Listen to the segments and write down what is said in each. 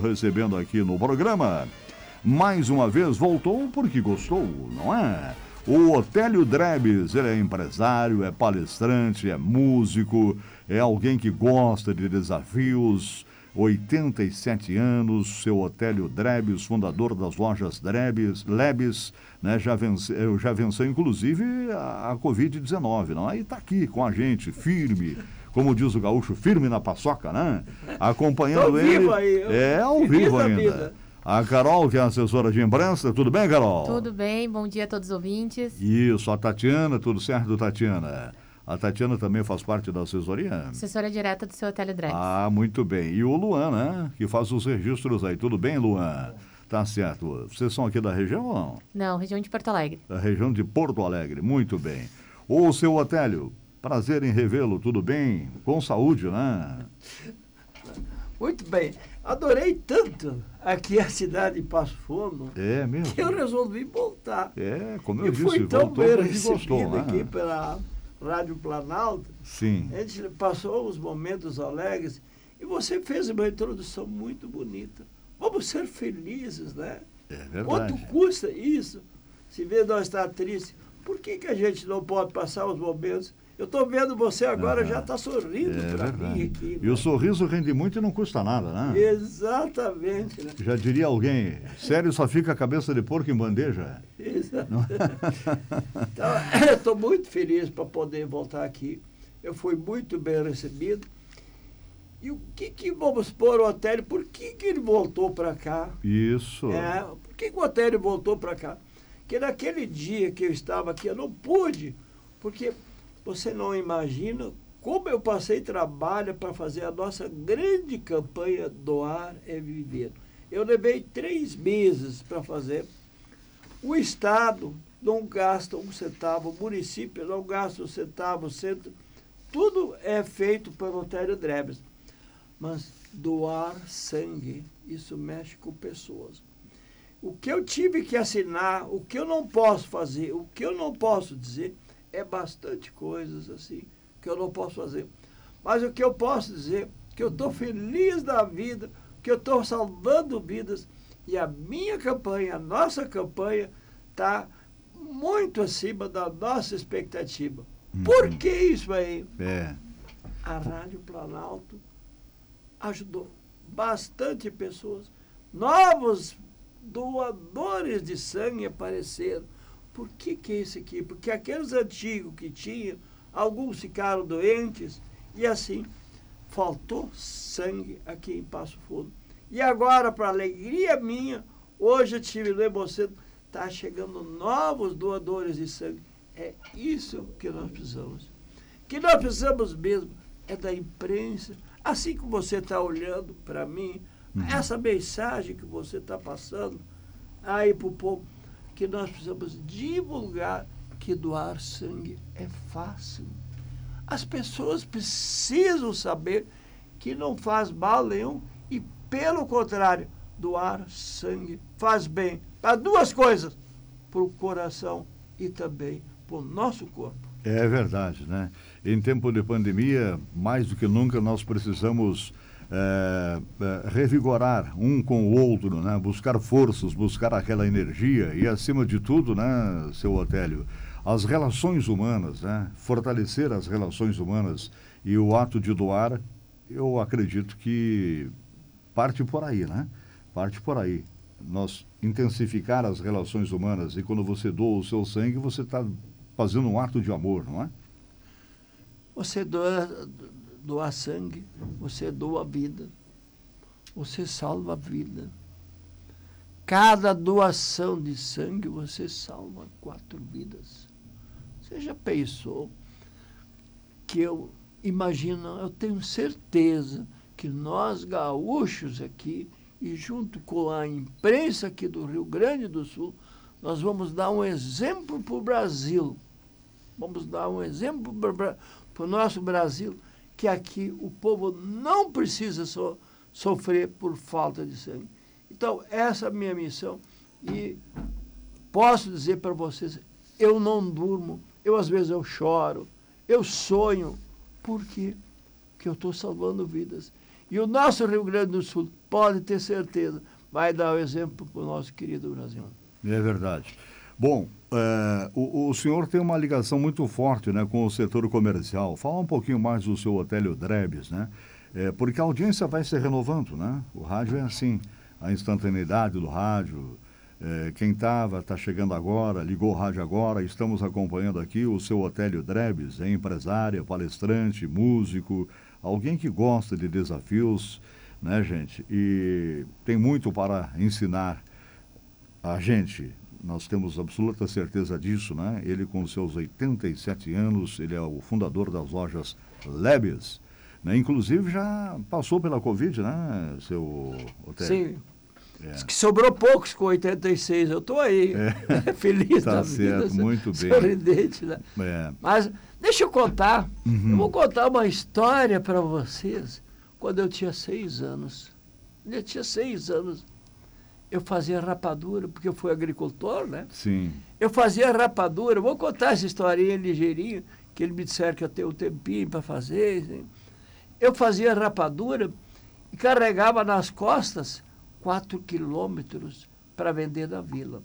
recebendo aqui no programa. Mais uma vez voltou porque gostou, não é? O Otélio Drebes, ele é empresário, é palestrante, é músico, é alguém que gosta de desafios. 87 anos, seu Otélio Drebes, fundador das lojas Drebes, Lebes, né, já, venceu, já venceu inclusive a, a Covid-19, não? Aí está aqui com a gente, firme, como diz o gaúcho, firme na paçoca, né? Acompanhando Tô ele. Vivo aí, é ao vivo ainda. Vida. A Carol, que é assessora de imprensa, tudo bem, Carol? Tudo bem, bom dia a todos os ouvintes. Isso, a Tatiana, tudo certo, Tatiana? A Tatiana também faz parte da assessoria? Assessora direta do seu Hotel Drex. Ah, muito bem. E o Luan, né? Que faz os registros aí. Tudo bem, Luan? Tá certo. Vocês são aqui da região ou não? Não, região de Porto Alegre. Da região de Porto Alegre, muito bem. O seu Otélio, Prazer em revê-lo, tudo bem? Com saúde, né? Muito bem. Adorei tanto aqui a cidade de Passo Fundo. É mesmo? Que eu resolvi voltar. É, como eu e disse, fui tão bem recebido gostou, né? aqui pela Rádio Planalto. Sim. A gente passou os momentos alegres e você fez uma introdução muito bonita. Vamos ser felizes, né? É verdade. Quanto custa isso? Se vê nós estar triste, por que, que a gente não pode passar os momentos eu estou vendo você agora, já está sorrindo é para mim aqui. E né? o sorriso rende muito e não custa nada, né? Exatamente. Né? Já diria alguém, sério, só fica a cabeça de porco em bandeja. Exatamente. então, estou muito feliz para poder voltar aqui. Eu fui muito bem recebido. E o que, que vamos pôr o Otélio? Por que, que ele voltou para cá? Isso. É, por que, que o Otélio voltou para cá? Porque naquele dia que eu estava aqui, eu não pude, porque você não imagina como eu passei trabalho para fazer a nossa grande campanha Doar é Viver. Eu levei três meses para fazer. O Estado não gasta um centavo, o município não gasta um centavo, centro. Tudo é feito pelo Otério Drebes. Mas doar sangue, isso mexe com pessoas. O que eu tive que assinar, o que eu não posso fazer, o que eu não posso dizer, é bastante coisas assim que eu não posso fazer. Mas o que eu posso dizer que eu estou feliz da vida, que eu estou salvando vidas e a minha campanha, a nossa campanha está muito acima da nossa expectativa. Uhum. Por que isso aí? É. A Rádio Planalto ajudou bastante pessoas. Novos doadores de sangue apareceram por que, que é esse aqui? Porque aqueles antigos que tinham, alguns ficaram doentes e assim faltou sangue aqui em Passo Fundo. E agora, para alegria minha, hoje eu tive no Hemocentro, está chegando novos doadores de sangue. É isso que nós precisamos. Que nós precisamos mesmo é da imprensa, assim como você está olhando para mim, uhum. essa mensagem que você está passando aí para o povo que nós precisamos divulgar que doar sangue é fácil. As pessoas precisam saber que não faz mal nenhum e, pelo contrário, doar sangue faz bem para duas coisas: para o coração e também para o nosso corpo. É verdade, né? Em tempo de pandemia, mais do que nunca, nós precisamos é, é, revigorar um com o outro, né? buscar forças, buscar aquela energia e, acima de tudo, né, seu Otélio, as relações humanas, né? fortalecer as relações humanas e o ato de doar, eu acredito que parte por aí, né? Parte por aí. Nós intensificar as relações humanas e quando você doa o seu sangue, você está fazendo um ato de amor, não é? Você doa doar sangue, você doa vida. Você salva a vida. Cada doação de sangue você salva quatro vidas. Você já pensou que eu imagino, eu tenho certeza que nós gaúchos aqui e junto com a imprensa aqui do Rio Grande do Sul, nós vamos dar um exemplo para o Brasil. Vamos dar um exemplo para o nosso Brasil que aqui o povo não precisa so, sofrer por falta de sangue. Então, essa é a minha missão e posso dizer para vocês, eu não durmo, eu às vezes eu choro, eu sonho, por quê? Porque eu estou salvando vidas. E o nosso Rio Grande do Sul, pode ter certeza, vai dar o exemplo para o nosso querido Brasil. É verdade. Bom, é, o, o, senhor tem uma ligação muito forte né, com o setor comercial. Fala um pouquinho mais do seu Hotel Drebs, né? É, porque a audiência vai se renovando, né? O rádio é assim, a instantaneidade do rádio. É, quem estava, está chegando agora, ligou o rádio agora, estamos acompanhando aqui o seu Otélio Drebes, é empresária, palestrante, músico, alguém que gosta de desafios, né, gente? E tem muito para ensinar a gente. Nós temos absoluta certeza disso, né? Ele com seus 87 anos, ele é o fundador das lojas Lebes, né? Inclusive já passou pela Covid, né, seu Otélio? Sim. É. que sobrou poucos com 86. Eu estou aí, é. feliz tá da certo, vida. muito bem. Sorridente, né? É. Mas deixa eu contar. Uhum. Eu vou contar uma história para vocês. Quando eu tinha seis anos. Eu tinha seis anos. Eu fazia rapadura, porque eu fui agricultor, né? Sim. Eu fazia rapadura. Vou contar essa historinha ligeirinho, que ele me disseram que eu tenho um tempinho para fazer. Assim. Eu fazia rapadura e carregava nas costas quatro quilômetros para vender na vila.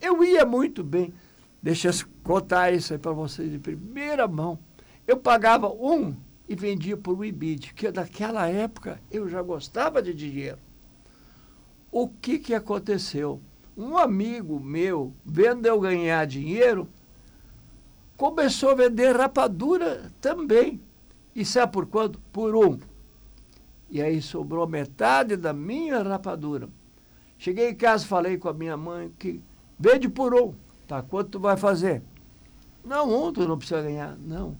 Eu ia muito bem. Deixa eu contar isso aí para vocês de primeira mão. Eu pagava um e vendia por um IBID, que naquela época eu já gostava de dinheiro. O que, que aconteceu? Um amigo meu, vendo eu ganhar dinheiro, começou a vender rapadura também. E sabe por quanto? Por um. E aí sobrou metade da minha rapadura. Cheguei em casa, falei com a minha mãe que vende por um. Tá, quanto tu vai fazer? Não, um tu não precisa ganhar. Não,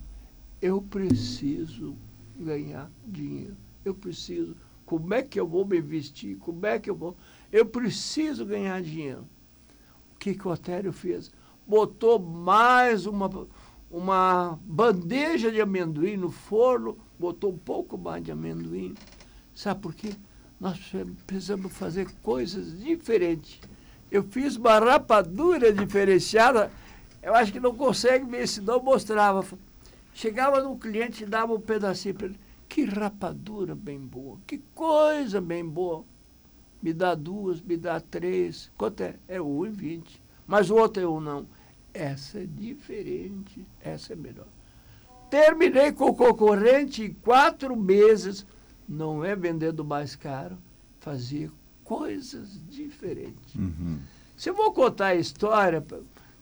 eu preciso ganhar dinheiro. Eu preciso. Como é que eu vou me vestir? Como é que eu vou? Eu preciso ganhar dinheiro. O que, que o Otério fez? Botou mais uma, uma bandeja de amendoim no forno, botou um pouco mais de amendoim Sabe por quê? Nós precisamos fazer coisas diferentes. Eu fiz uma rapadura diferenciada, eu acho que não consegue ver, se não mostrava. Chegava no cliente e dava um pedacinho para ele. Que rapadura bem boa, que coisa bem boa. Me dá duas, me dá três. Quanto é? É um e vinte. Mas o outro é um não. Essa é diferente, essa é melhor. Terminei com o concorrente em quatro meses não é vendendo mais caro, fazia coisas diferentes. Uhum. Se eu vou contar a história,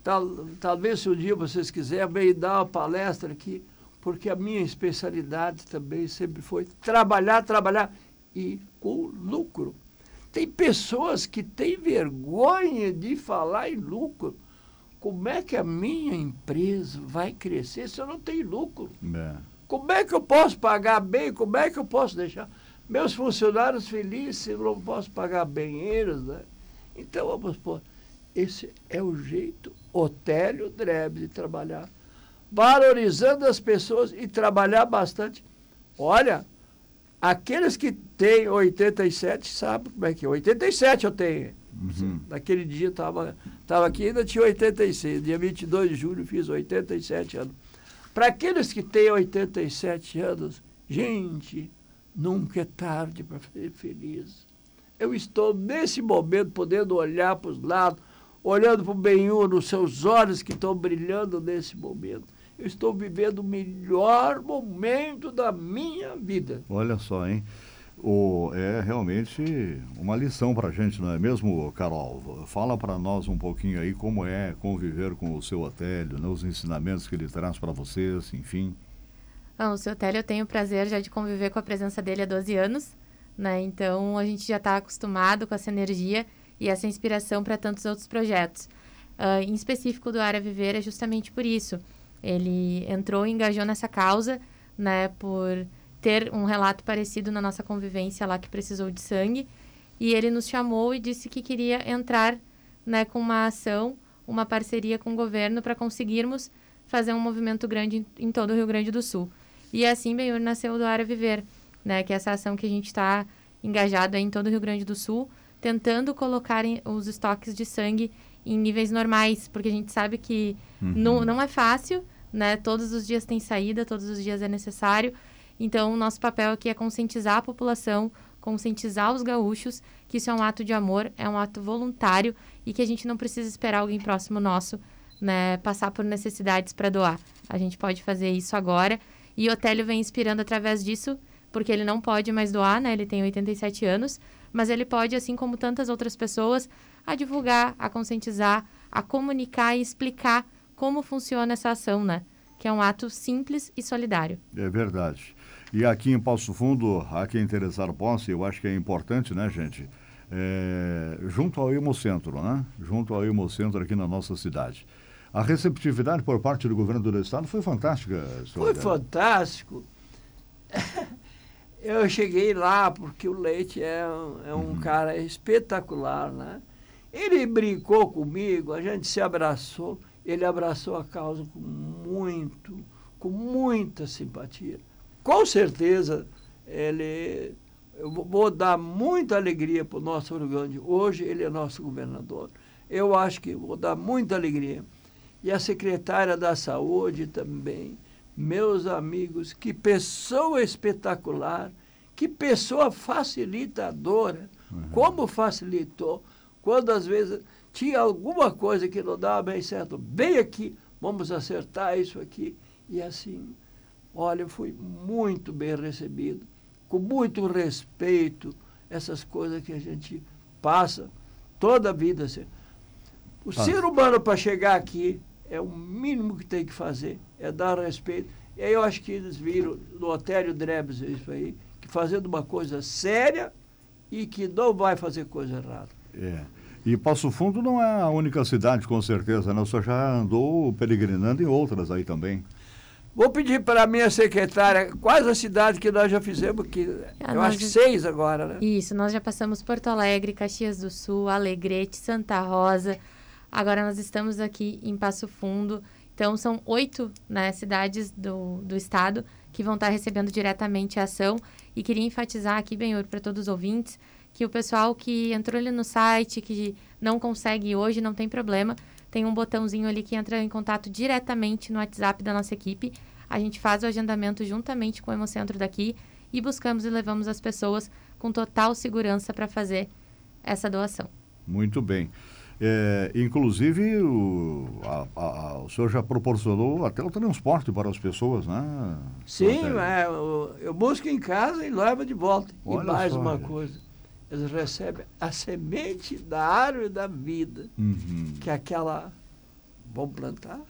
tal, talvez se um dia vocês quiserem, me dar uma palestra aqui, porque a minha especialidade também sempre foi trabalhar, trabalhar e com lucro. Tem pessoas que têm vergonha de falar em lucro. Como é que a minha empresa vai crescer se eu não tenho lucro? É. Como é que eu posso pagar bem? Como é que eu posso deixar meus funcionários felizes se eu não posso pagar bem eles, né? Então, vamos pôr, esse é o jeito Otélio Drebe de trabalhar. Valorizando as pessoas e trabalhar bastante. Olha, aqueles que têm 87 sabem como é que é. 87 eu tenho. Uhum. Naquele dia estava tava aqui ainda tinha 86. Dia 22 de julho fiz 87 anos. Para aqueles que têm 87 anos, gente, nunca é tarde para ser feliz. Eu estou, nesse momento, podendo olhar para os lados, olhando para o Benhur nos seus olhos que estão brilhando nesse momento. Eu estou vivendo o melhor momento da minha vida. Olha só, hein? o, é realmente uma lição para a gente, não é mesmo, Carol? Fala para nós um pouquinho aí como é conviver com o seu Otélio, né, os ensinamentos que ele traz para vocês, enfim. Bom, o seu Otélio eu tenho o prazer já de conviver com a presença dele há 12 anos, né? Então a gente já está acostumado com essa energia e essa inspiração para tantos outros projetos. Uh, em específico do Área Viver é justamente por isso. Ele entrou e engajou nessa causa, né, por ter um relato parecido na nossa convivência lá que precisou de sangue. E ele nos chamou e disse que queria entrar né, com uma ação, uma parceria com o governo para conseguirmos fazer um movimento grande em, em, todo o Rio Grande do Sul. E assim, Benhur nasceu do Área Viver, né, que é essa ação que a gente está engajado em todo o Rio Grande do Sul, tentando colocar os estoques de sangue em níveis normais, porque a gente sabe que uhum. não, não é fácil, né? Todos os dias tem saída, todos os dias é necessário, Então, o nosso papel aqui é conscientizar a população, conscientizar os gaúchos que isso é um ato de amor, é um ato voluntário e que a gente não precisa esperar alguém próximo nosso né, passar por necessidades para doar. A gente pode fazer isso agora e o Otélio vem inspirando através disso, porque ele não pode mais doar, né? Ele tem 87 anos, mas ele pode, assim como tantas outras pessoas, a divulgar, a conscientizar, a comunicar e explicar como funciona essa ação, né? Que é um ato simples e solidário. É verdade. E aqui em Passo Fundo, a quem interessar posse, eu acho que é importante, né, gente? É, junto ao Hemocentro, né? Junto ao Hemocentro aqui na nossa cidade. A receptividade por parte do governo do estado foi fantástica. Foi fantástico. Eu cheguei lá porque o Leite é, é um uhum. cara espetacular, né? Ele brincou comigo, a gente se abraçou, ele abraçou a causa com muito, com muita simpatia. Com certeza, ele, eu vou dar muita alegria para o nosso Rio Grande. Hoje ele é nosso governador. Eu acho que vou dar muita alegria. E a secretária da Saúde também. Meus amigos, que pessoa espetacular, que pessoa facilitadora. Uhum. Como facilitou quando às vezes tinha alguma coisa que não dava bem certo, bem aqui, vamos acertar isso aqui. E assim, olha, fui muito bem recebido, com muito respeito, essas coisas que a gente passa toda a vida. Assim. O ser humano, para chegar aqui, é o mínimo que tem que fazer, é dar respeito. E aí eu acho que eles viram no Otério Drebs isso aí, que fazendo uma coisa séria e que não vai fazer coisa errada. É. E Passo Fundo não é a única cidade, com certeza, né? O senhor já andou peregrinando em outras aí também. Vou pedir para a minha secretária quais as cidades que nós já fizemos, que ah, eu acho que seis agora, né? Isso, nós já passamos Porto Alegre, Caxias do Sul, Alegrete, Santa Rosa. Agora nós estamos aqui em Passo Fundo. Então, são oito né, cidades do, do estado que vão estar recebendo diretamente a ação. E queria enfatizar aqui, Benhur, para todos os ouvintes, que o pessoal que entrou ali no site, que não consegue hoje, não tem problema. Tem um botãozinho ali que entra em contato diretamente no WhatsApp da nossa equipe. A gente faz o agendamento juntamente com o Hemocentro daqui e buscamos e levamos as pessoas com total segurança para fazer essa doação. Muito bem. É, inclusive, o, a, a, o senhor já proporcionou até o transporte para as pessoas, né? Sim, é, eu, eu, busco em casa e levo de volta. Olha e mais só, uma gente. coisa, eles recebem a semente da árvore da vida, uhum. que é aquela, vão plantar,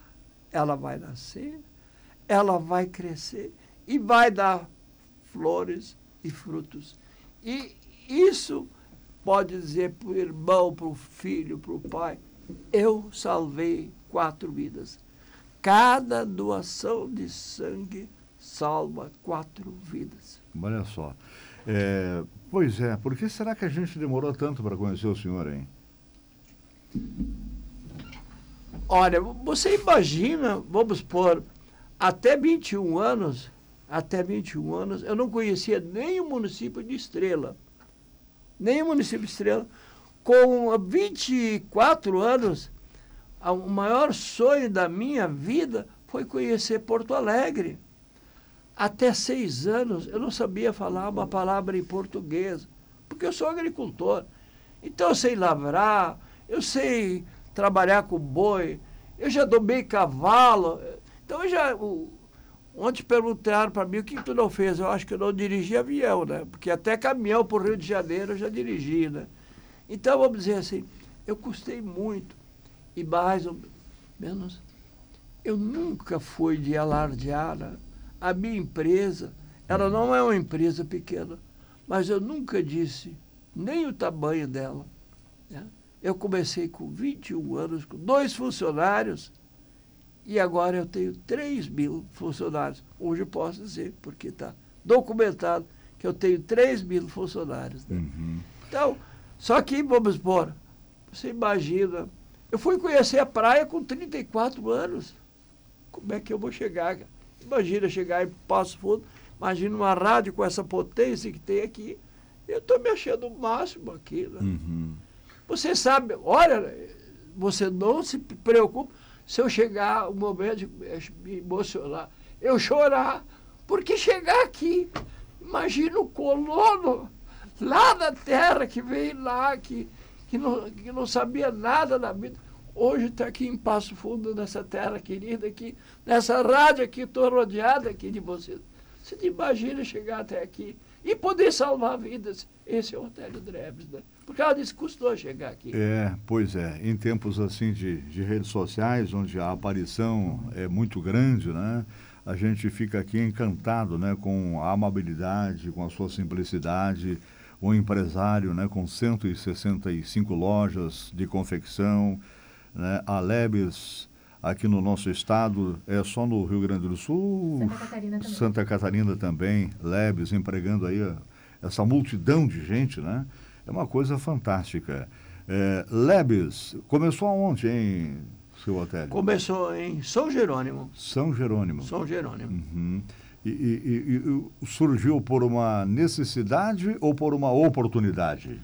ela vai nascer, ela vai crescer e vai dar flores e frutos. E isso pode dizer para o irmão, para o filho, para o pai, eu salvei quatro vidas. Cada doação de sangue salva quatro vidas. Olha só. É, pois é, por que será que a gente demorou tanto para conhecer o senhor, hein? Olha, você imagina, vamos pôr, até 21 anos, até 21 anos, eu não conhecia nem o município de Estrela, nem o município de Estrela. Com 24 anos, o maior sonho da minha vida foi conhecer Porto Alegre até seis anos eu não sabia falar uma palavra em português, porque eu sou agricultor. Então eu sei lavrar, eu sei trabalhar com boi, eu já domei cavalo. Então eu já. Ontem perguntaram para mim o que tu não fez. Eu acho que eu não dirigi avião, né? Porque até caminhão para o Rio de Janeiro eu já dirigi, né? Então vamos dizer assim, eu custei muito. E mais ou menos, eu nunca fui de alardear. Né? A minha empresa, ela não é uma empresa pequena, mas eu nunca disse nem o tamanho dela. Né? Eu comecei com 21 anos, com dois funcionários, e agora eu tenho 3 mil funcionários. Hoje eu posso dizer, porque está documentado que eu tenho 3 mil funcionários. Né? Uhum. Então, só que, vamos pôr, você imagina, eu fui conhecer a praia com 34 anos. Como é que eu vou chegar? Imagina chegar em Passo Fundo, imagina uma rádio com essa potência que tem aqui. Eu estou me achando o máximo aqui. Né? Uhum. Você sabe, olha, você não se preocupe se eu chegar o momento de me emocionar, eu chorar, Porque chegar aqui, imagina o colono lá da terra que veio lá, que, que, não, que não sabia nada da vida. Hoje está aqui em Passo Fundo, nessa terra querida aqui, nessa rádio aqui, estou rodeada aqui de vocês. Você imagina chegar até aqui e poder salvar vidas. Esse é o Otélio Drebs, né? Por causa disso custou chegar aqui. É, pois é. Em tempos assim de, de redes sociais, onde a aparição é muito grande, né? A gente fica aqui encantado, né? Com a amabilidade, com a sua simplicidade. Um empresário, né? Com 165 lojas de confecção, né? A Lebes aqui no nosso estado, é só no Rio Grande do Sul, Santa Catarina também, Santa Catarina também Lebes empregando aí essa multidão de gente, né? É uma coisa fantástica. É, Lebes, começou aonde, hein, seu hotel? Começou em São Jerônimo. São Jerônimo. São Jerônimo. Uhum. E, e, e, surgiu por uma necessidade ou por uma oportunidade?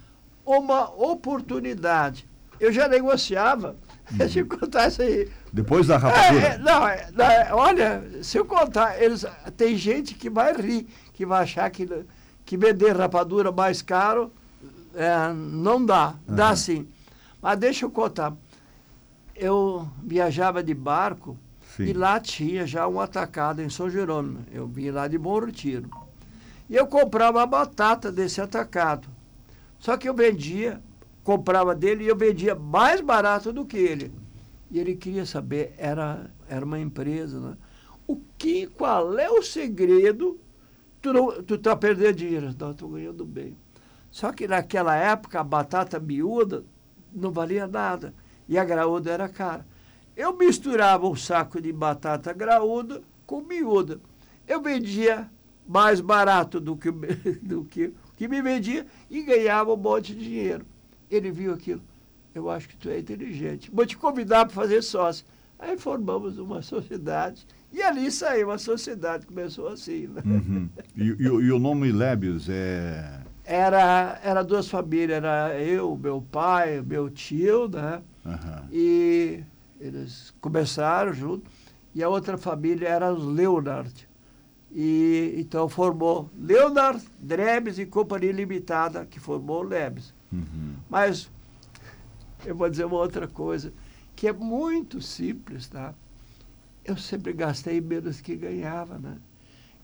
Uma oportunidade. Eu já negociava. Deixa eu contar isso aí. Depois da rapadura? É, é, não, é, olha, se eu contar, eles, tem gente que vai rir, que vai achar que, que vender rapadura mais caro é, não dá. Uhum. Dá sim. Mas deixa eu contar. Eu viajava de barco sim. e lá tinha já um atacado em São Jerônimo. Eu vim lá de Bom Retiro. E eu comprava a batata desse atacado. Só que eu vendia, comprava dele e eu vendia mais barato do que ele. E ele queria saber, era, era uma empresa, né? O que, qual é o segredo? Tu, não, tu tá perdendo dinheiro. Não, estou ganhando bem. Só que naquela época a batata miúda não valia nada e a graúda era cara. Eu misturava um saco de batata graúda com miúda. Eu vendia mais barato do que, do que, que me vendia e ganhava um monte de dinheiro. Ele viu aquilo. Eu acho que tu é inteligente. Vou te convidar para fazer sócio. Aí formamos uma sociedade e ali saiu a sociedade, começou assim. Né? Uhum. E, e, e, o nome Lebios é era, era duas famílias, era eu, meu pai, meu tio, né? Uhum. E eles começaram junto. E a outra família era os Leonard. E então formou Leonard, Drebs e Companhia Limitada, que formou o Lebes. Uhum. Mas eu vou dizer uma outra coisa, que é muito simples, tá? Eu sempre gastei menos que ganhava, né?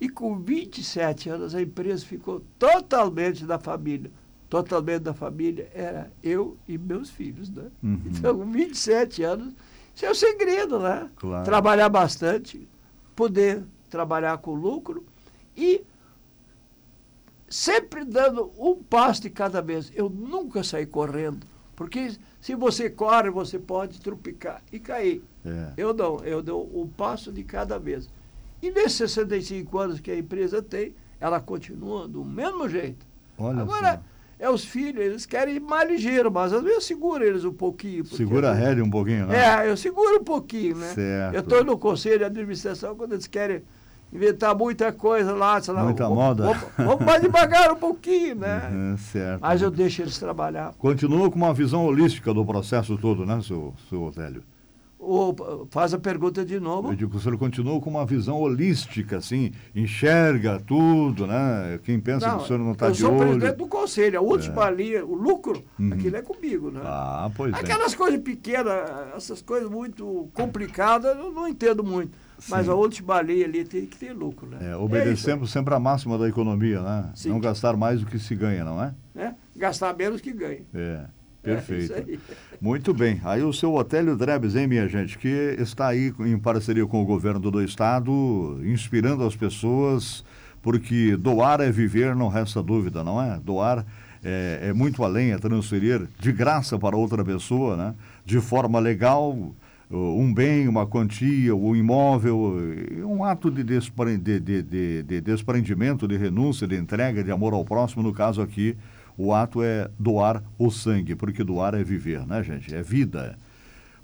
E com 27 anos a empresa ficou totalmente da família. Totalmente da família era eu e meus filhos, né? Uhum. Então, com 27 anos, isso é o segredo, né? Claro. Trabalhar bastante, poder trabalhar com lucro e sempre dando um passo de cada vez. Eu nunca saí correndo, porque se você corre, você pode trupicar e cair. É. Eu não, eu dou um passo de cada vez. E nesses 65 anos que a empresa tem, ela continua do mesmo jeito. Olha Agora, é os filhos, eles querem ir mais ligeiro, mas às vezes eu seguro eles um pouquinho. Segura a rédea um pouquinho, né? É, eu seguro um pouquinho, né? Certo. Eu estou no conselho de administração quando eles querem inventar muita coisa lá. Sei lá muita vamos, moda. Vamos, vamos, mais devagar um pouquinho, né? Uhum, certo. Mas eu deixo eles trabalhar. Continua com uma visão holística do processo todo, né, seu, seu Otélio? Ou faz a pergunta de novo. Eu digo o senhor continua com uma visão holística, assim, enxerga tudo, né? Quem pensa não, que o senhor não está de olho... Eu sou presidente do conselho, a última é. linha, o lucro, uhum. aquilo é comigo, né? Ah, pois é. Aquelas é. coisas pequenas, essas coisas muito complicadas, eu não entendo muito. Sim. Mas a última linha ali tem que ter lucro, né? É, obedecemos é sempre a máxima da economia, né? Sim. Não gastar mais do que se ganha, não é? é? Gastar menos que ganha. É. Perfeito. É Muito bem. Aí o seu Otélio Drebes, hein, minha gente, que está aí em parceria com o governo do estado, inspirando as pessoas, porque doar é viver, não resta dúvida, não é? Doar é, é muito além, é transferir de graça para outra pessoa, né? De forma legal, um bem, uma quantia, um imóvel, um ato de, despre, de, de, de, de desprendimento, de renúncia, de entrega, de amor ao próximo, no caso aqui, o ato é doar o sangue, porque doar é viver, né, gente? É vida.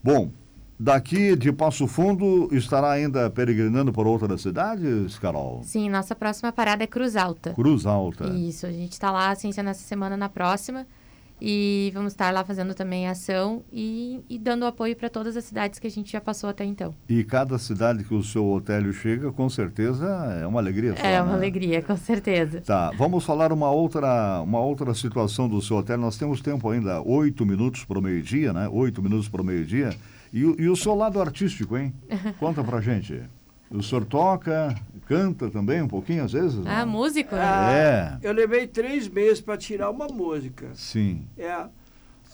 Bom, daqui de Passo Fundo estará ainda peregrinando por outras cidades, Carol? Sim, nossa próxima parada é Cruz Alta. Cruz Alta. Isso, a gente está lá, ciência nessa semana na próxima. E vamos estar lá fazendo também ação e, e dando apoio para todas as cidades que a gente já passou até então. E cada cidade que o seu hotel chega, com certeza, é uma alegria. Só, é uma né? alegria, com certeza. Tá, vamos falar uma outra, uma outra situação do seu hotel. Nós temos tempo ainda, oito minutos para o meio-dia, né? Oito minutos para o meio-dia. E, e o seu lado artístico, hein? Conta pra gente. O senhor toca, canta também um pouquinho às vezes? Ah, não? músico? né? Ah, É. Eu levei três meses para tirar uma música. Sim. É,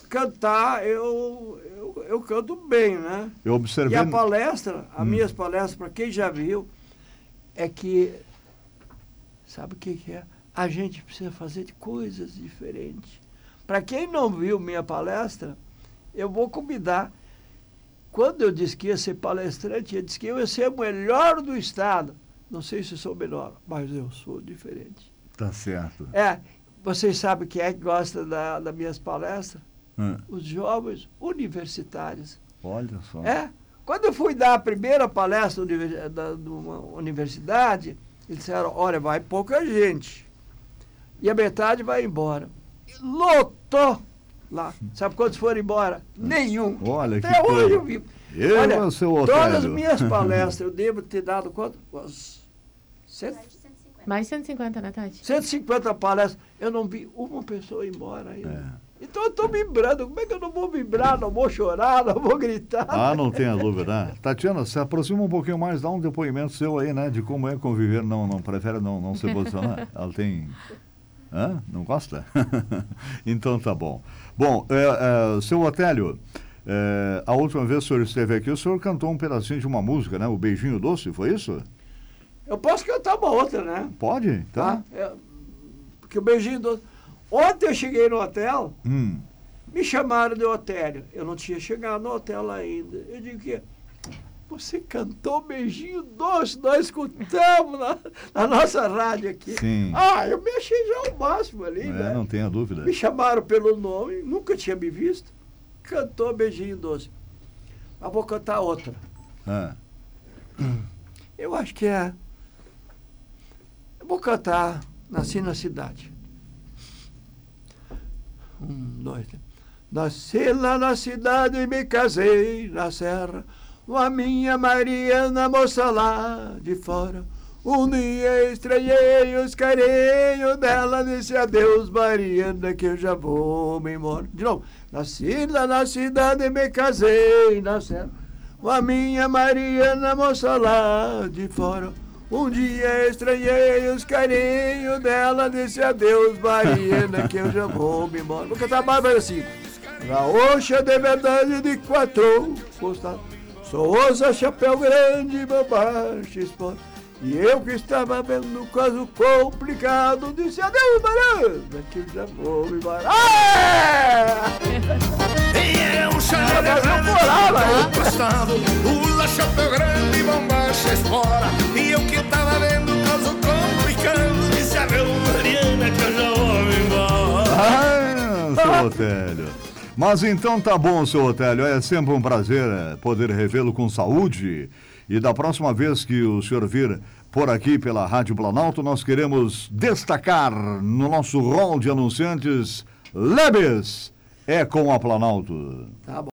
cantar, eu, eu, eu canto bem, né? Eu E observei. a palestra, as Hum. minhas palestras, para quem já viu, é que, sabe o que, que é? A gente precisa fazer de coisas diferentes. Para quem não viu minha palestra, eu vou convidar. Quando eu disse que ia ser palestrante, eu disse que eu ia ser o melhor do Estado. Não sei se sou melhor, mas eu sou diferente. Tá certo. É, vocês sabem quem é que gosta da, das minhas palestras? Ah, Os jovens universitários. olha só. É. Quando eu fui dar a primeira palestra da- numa universidade, eles disseram, olha, vai pouca gente. E a metade vai embora. E Lotou lá. Sabe quantos foram embora? Nenhum. Olha que Até hoje coisa. eu vi. Eu, Olha, seu Todas as Otélio. minhas palestras, eu devo ter dado quanto? Cento- Mais de 150, né, Tati? 150 palestras. Eu não vi uma pessoa ir embora ainda. É. Então eu estou vibrando. Como é que eu não vou vibrar? Não vou chorar, não vou gritar. Ah, não tenha dúvida. né? Tatiana, se aproxima um pouquinho mais, dá um depoimento seu aí, né? De como é conviver. Não, não prefere não, não se posicionar. Ela tem. Hã? Não gosta? então tá bom. Bom, é, é, seu Otélio, é, a última vez que o senhor esteve aqui, o senhor cantou um pedacinho de uma música, né? O Beijinho Doce, foi isso? Eu posso cantar uma outra, né? Pode? Tá. Tá? É, porque o beijinho do. Ontem eu cheguei no hotel, Hum. me chamaram de hotel. Eu não tinha chegado no hotel ainda. Eu digo que você cantou beijinho doce, nós escutamos na, na nossa rádio aqui. Sim. Ah, eu me achei já o máximo ali, É, né? não tenha dúvida. Me chamaram pelo nome, nunca tinha me visto. Cantou beijinho doce. Mas vou cantar outra. Ah, Eu acho que é. Cantar Nasci na Cidade. Um, dois, três. Nasci lá na cidade e me casei na serra. Com a minha Mariana, moça lá de fora. Um dia estranhei os carinhos dela, disse adeus, Mariana, que eu já vou me embora. De novo. Nasci lá na cidade e me casei na serra. Com a minha Mariana, moça lá de fora. Um dia estranhei os carinhos dela, disse adeus, Mariana, que eu já vou me embora. Vou cantar mais, mas assim. Gaúcha de verdade de quatro costados. Sou osa, chapéu grande, bobagem, esporte. E eu que estava vendo um caso complicado, disse adeus, Mariana, que eu já vou me embora. Ah! E eu já morava aí. Pula chapéu grande, bombacha, espora E eu que tava vendo o caso complicando Disse a meu Mariana que eu já vou me embora Ah, seu Otélio. Mas então tá bom, seu Otélio. É sempre um prazer eh, poder revê-lo com saúde. E da próxima vez que o senhor vir por aqui pela Rádio Planalto, nós queremos destacar no nosso rol de anunciantes Lebes é com a Planalto. Tá bom.